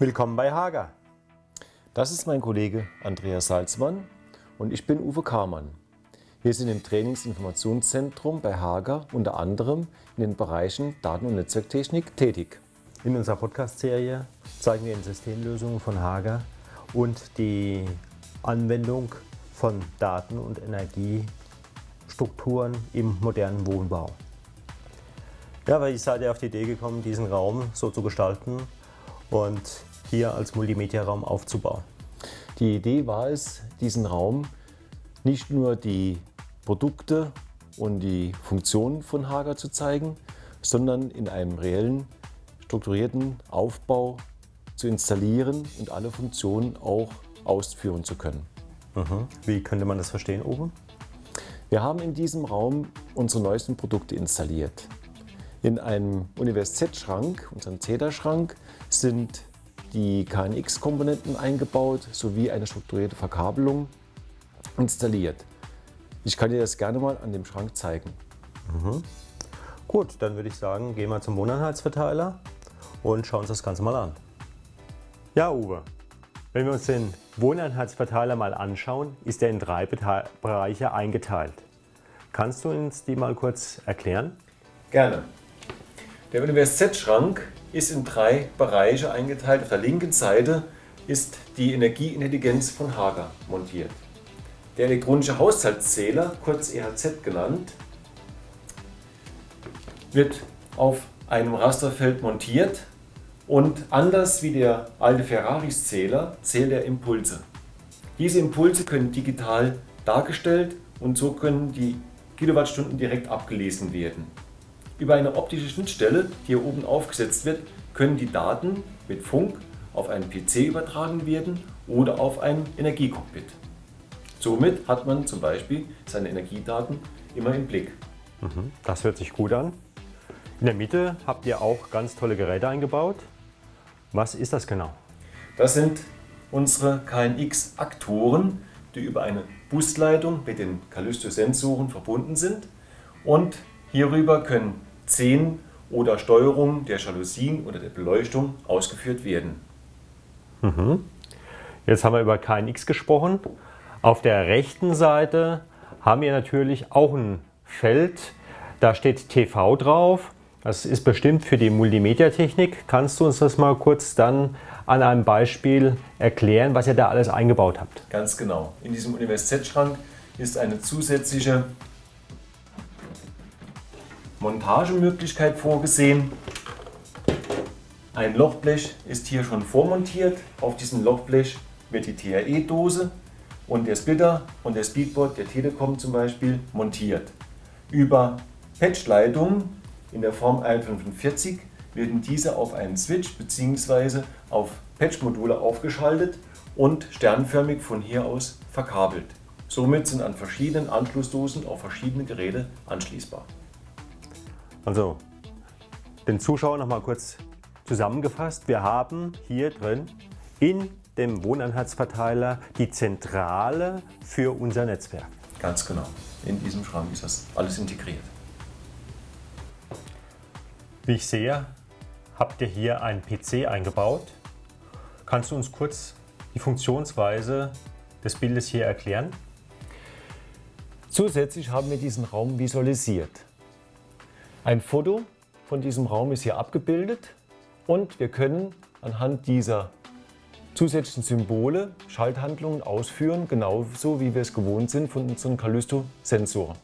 Willkommen bei Hager. Das ist mein Kollege Andreas Salzmann und ich bin Uwe Kamann. Wir sind im Trainingsinformationszentrum bei Hager unter anderem in den Bereichen Daten- und Netzwerktechnik tätig. In unserer Podcast-Serie zeigen wir Ihnen Systemlösungen von Hager und die Anwendung von Daten- und Energiestrukturen im modernen Wohnbau. Ja, weil ich seid ihr auf die Idee gekommen, diesen Raum so zu gestalten und hier als Multimedia-Raum aufzubauen. Die Idee war es, diesen Raum nicht nur die Produkte und die Funktionen von Hager zu zeigen, sondern in einem reellen, strukturierten Aufbau zu installieren und alle Funktionen auch ausführen zu können. Mhm. Wie könnte man das verstehen oben? Wir haben in diesem Raum unsere neuesten Produkte installiert. In einem Univers-Z-Schrank, unserem CEDA-Schrank, sind die KNX-Komponenten eingebaut sowie eine strukturierte Verkabelung installiert. Ich kann dir das gerne mal an dem Schrank zeigen. Mhm. Gut, dann würde ich sagen, gehen wir zum Wohneinheitsverteiler und schauen uns das Ganze mal an. Ja, Uwe, wenn wir uns den Wohneinheitsverteiler mal anschauen, ist er in drei Bereiche eingeteilt. Kannst du uns die mal kurz erklären? Gerne. Der Univers Z-Schrank ist in drei Bereiche eingeteilt. Auf der linken Seite ist die Energieintelligenz von Hager montiert. Der elektronische Haushaltszähler, kurz EHZ genannt, wird auf einem Rasterfeld montiert und anders wie der alte Ferraris-Zähler zählt er Impulse. Diese Impulse können digital dargestellt und so können die Kilowattstunden direkt abgelesen werden. Über eine optische Schnittstelle, die hier oben aufgesetzt wird, können die Daten mit Funk auf einen PC übertragen werden oder auf ein Energiecockpit. Somit hat man zum Beispiel seine Energiedaten immer im Blick. Mhm, das hört sich gut an. In der Mitte habt ihr auch ganz tolle Geräte eingebaut. Was ist das genau? Das sind unsere KNX-Aktoren, die über eine Busleitung mit den Callisto-Sensoren verbunden sind. Und hierüber können 10 oder Steuerung der Jalousien oder der Beleuchtung ausgeführt werden. Mhm. Jetzt haben wir über KNX gesprochen. Auf der rechten Seite haben wir natürlich auch ein Feld, da steht TV drauf. Das ist bestimmt für die Multimedia-Technik. Kannst du uns das mal kurz dann an einem Beispiel erklären, was ihr da alles eingebaut habt? Ganz genau. In diesem Univers Z-Schrank ist eine zusätzliche Montagemöglichkeit vorgesehen. Ein Lochblech ist hier schon vormontiert. Auf diesem Lochblech wird die TRE-Dose und der Splitter und der Speedboard der Telekom zum Beispiel montiert. Über Patchleitungen in der Form 145 werden diese auf einen Switch bzw. auf Patchmodule aufgeschaltet und sternförmig von hier aus verkabelt. Somit sind an verschiedenen Anschlussdosen auch verschiedene Geräte anschließbar. Also, den Zuschauern noch mal kurz zusammengefasst. Wir haben hier drin in dem Wohneinheitsverteiler die Zentrale für unser Netzwerk. Ganz genau. In diesem Schrank ist das alles integriert. Wie ich sehe, habt ihr hier einen PC eingebaut. Kannst du uns kurz die Funktionsweise des Bildes hier erklären? Zusätzlich haben wir diesen Raum visualisiert. Ein Foto von diesem Raum ist hier abgebildet und wir können anhand dieser zusätzlichen Symbole Schalthandlungen ausführen, genauso wie wir es gewohnt sind von unseren Callisto-Sensoren.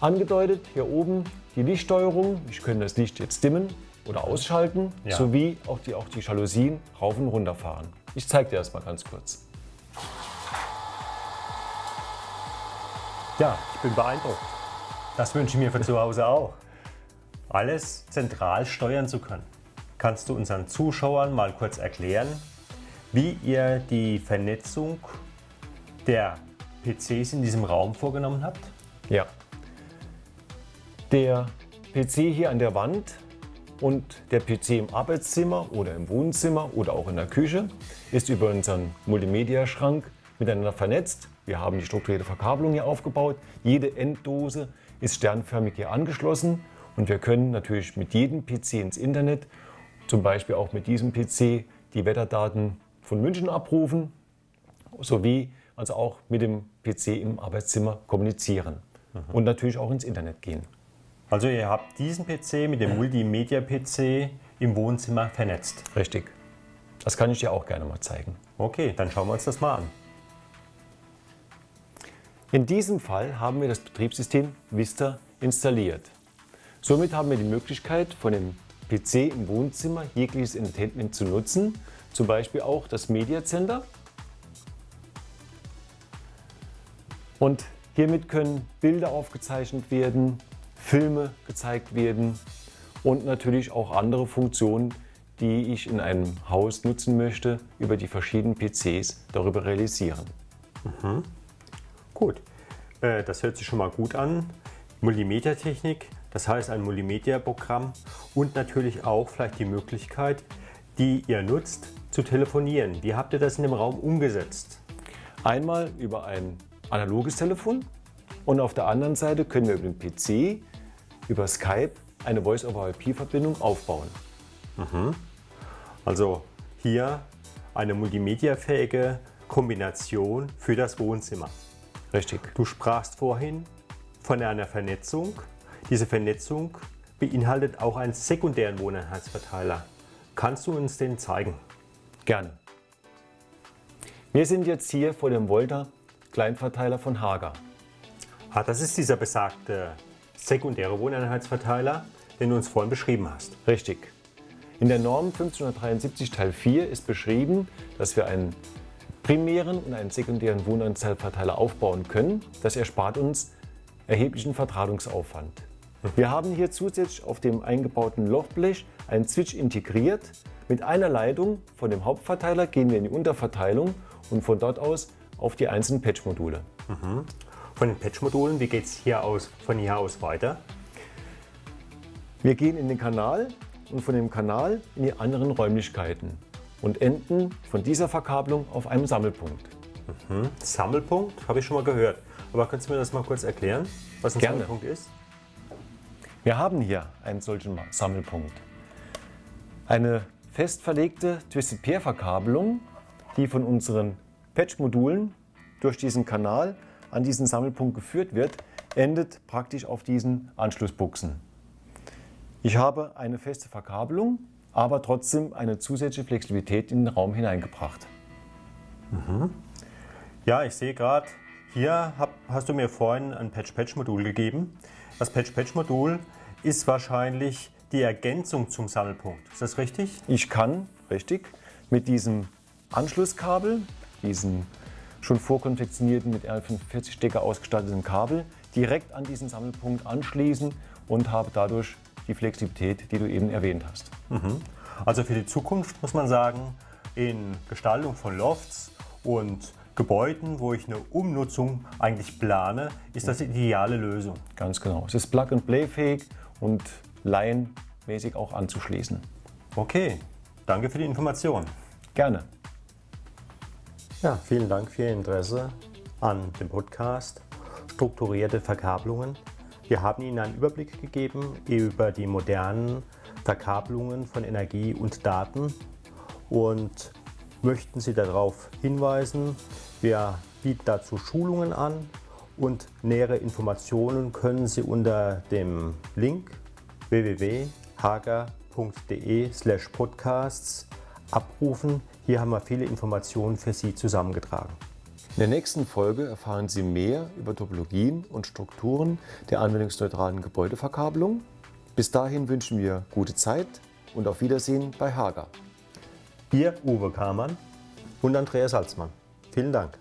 Angedeutet hier oben die Lichtsteuerung. Ich kann das Licht jetzt dimmen oder ausschalten, ja. sowie auch die, auch die Jalousien rauf und runter fahren. Ich zeige dir das mal ganz kurz. Ja, ich bin beeindruckt. Das wünsche ich mir für zu Hause auch. Alles zentral steuern zu können. Kannst du unseren Zuschauern mal kurz erklären, wie ihr die Vernetzung der PCs in diesem Raum vorgenommen habt? Ja. Der PC hier an der Wand und der PC im Arbeitszimmer oder im Wohnzimmer oder auch in der Küche ist über unseren Multimedia-Schrank miteinander vernetzt. Wir haben die strukturierte Verkabelung hier aufgebaut. Jede Enddose ist sternförmig hier angeschlossen und wir können natürlich mit jedem PC ins Internet zum Beispiel auch mit diesem PC die Wetterdaten von München abrufen, sowie also auch mit dem PC im Arbeitszimmer kommunizieren mhm. und natürlich auch ins Internet gehen. Also ihr habt diesen PC mit dem Multimedia-PC im Wohnzimmer vernetzt. Richtig. Das kann ich dir auch gerne mal zeigen. Okay, dann schauen wir uns das mal an. In diesem Fall haben wir das Betriebssystem Vista installiert. Somit haben wir die Möglichkeit, von dem PC im Wohnzimmer jegliches Entertainment zu nutzen, zum Beispiel auch das Media Center. Und hiermit können Bilder aufgezeichnet werden, Filme gezeigt werden und natürlich auch andere Funktionen, die ich in einem Haus nutzen möchte, über die verschiedenen PCs darüber realisieren. Mhm. Gut, äh, das hört sich schon mal gut an. Multimedia-Technik, das heißt ein Multimedia-Programm und natürlich auch vielleicht die Möglichkeit, die ihr nutzt, zu telefonieren. Wie habt ihr das in dem Raum umgesetzt? Einmal über ein analoges Telefon und auf der anderen Seite können wir über den PC, über Skype eine Voice-over-IP-Verbindung aufbauen. Mhm. Also hier eine multimediafähige Kombination für das Wohnzimmer. Richtig. Du sprachst vorhin von einer Vernetzung. Diese Vernetzung beinhaltet auch einen sekundären Wohneinheitsverteiler. Kannst du uns den zeigen? Gerne. Wir sind jetzt hier vor dem Volta Kleinverteiler von Hager. Ah, das ist dieser besagte sekundäre Wohneinheitsverteiler, den du uns vorhin beschrieben hast. Richtig. In der Norm 1573 Teil 4 ist beschrieben, dass wir einen primären und einen sekundären Wohneinheitsverteiler aufbauen können. Das erspart uns erheblichen Verdrahtungsaufwand. Wir haben hier zusätzlich auf dem eingebauten Lochblech einen Switch integriert. Mit einer Leitung von dem Hauptverteiler gehen wir in die Unterverteilung und von dort aus auf die einzelnen Patch-Module. Mhm. Von den Patch-Modulen, wie geht es hier aus, von hier aus weiter? Wir gehen in den Kanal und von dem Kanal in die anderen Räumlichkeiten und enden von dieser Verkabelung auf einem Sammelpunkt. Mhm. Sammelpunkt habe ich schon mal gehört. Aber kannst du mir das mal kurz erklären, was ein Gerne. Sammelpunkt ist? Wir haben hier einen solchen Sammelpunkt. Eine fest verlegte Twisted Pair Verkabelung, die von unseren Patch-Modulen durch diesen Kanal an diesen Sammelpunkt geführt wird, endet praktisch auf diesen Anschlussbuchsen. Ich habe eine feste Verkabelung, aber trotzdem eine zusätzliche Flexibilität in den Raum hineingebracht. Mhm. Ja, ich sehe gerade, hier hab, hast du mir vorhin ein Patch-Patch-Modul gegeben. Das Patch-Patch-Modul ist wahrscheinlich die Ergänzung zum Sammelpunkt. Ist das richtig? Ich kann, richtig, mit diesem Anschlusskabel, diesem schon vorkonfektionierten mit R45 Stecker ausgestatteten Kabel, direkt an diesen Sammelpunkt anschließen und habe dadurch die Flexibilität, die du eben erwähnt hast. Mhm. Also für die Zukunft muss man sagen, in Gestaltung von Lofts und Gebäuden, wo ich eine Umnutzung eigentlich plane, ist das die ideale Lösung. Ganz genau. Es ist plug-and-play-fähig und laienmäßig auch anzuschließen. Okay, danke für die Information. Gerne. Ja, vielen Dank für Ihr Interesse an dem Podcast Strukturierte Verkabelungen wir haben Ihnen einen Überblick gegeben über die modernen Verkabelungen von Energie und Daten und möchten Sie darauf hinweisen, wir bieten dazu Schulungen an und nähere Informationen können Sie unter dem Link www.hager.de/podcasts abrufen. Hier haben wir viele Informationen für Sie zusammengetragen. In der nächsten Folge erfahren Sie mehr über Topologien und Strukturen der anwendungsneutralen Gebäudeverkabelung. Bis dahin wünschen wir gute Zeit und auf Wiedersehen bei Hager. Ihr Uwe Kamann und Andreas Salzmann. Vielen Dank.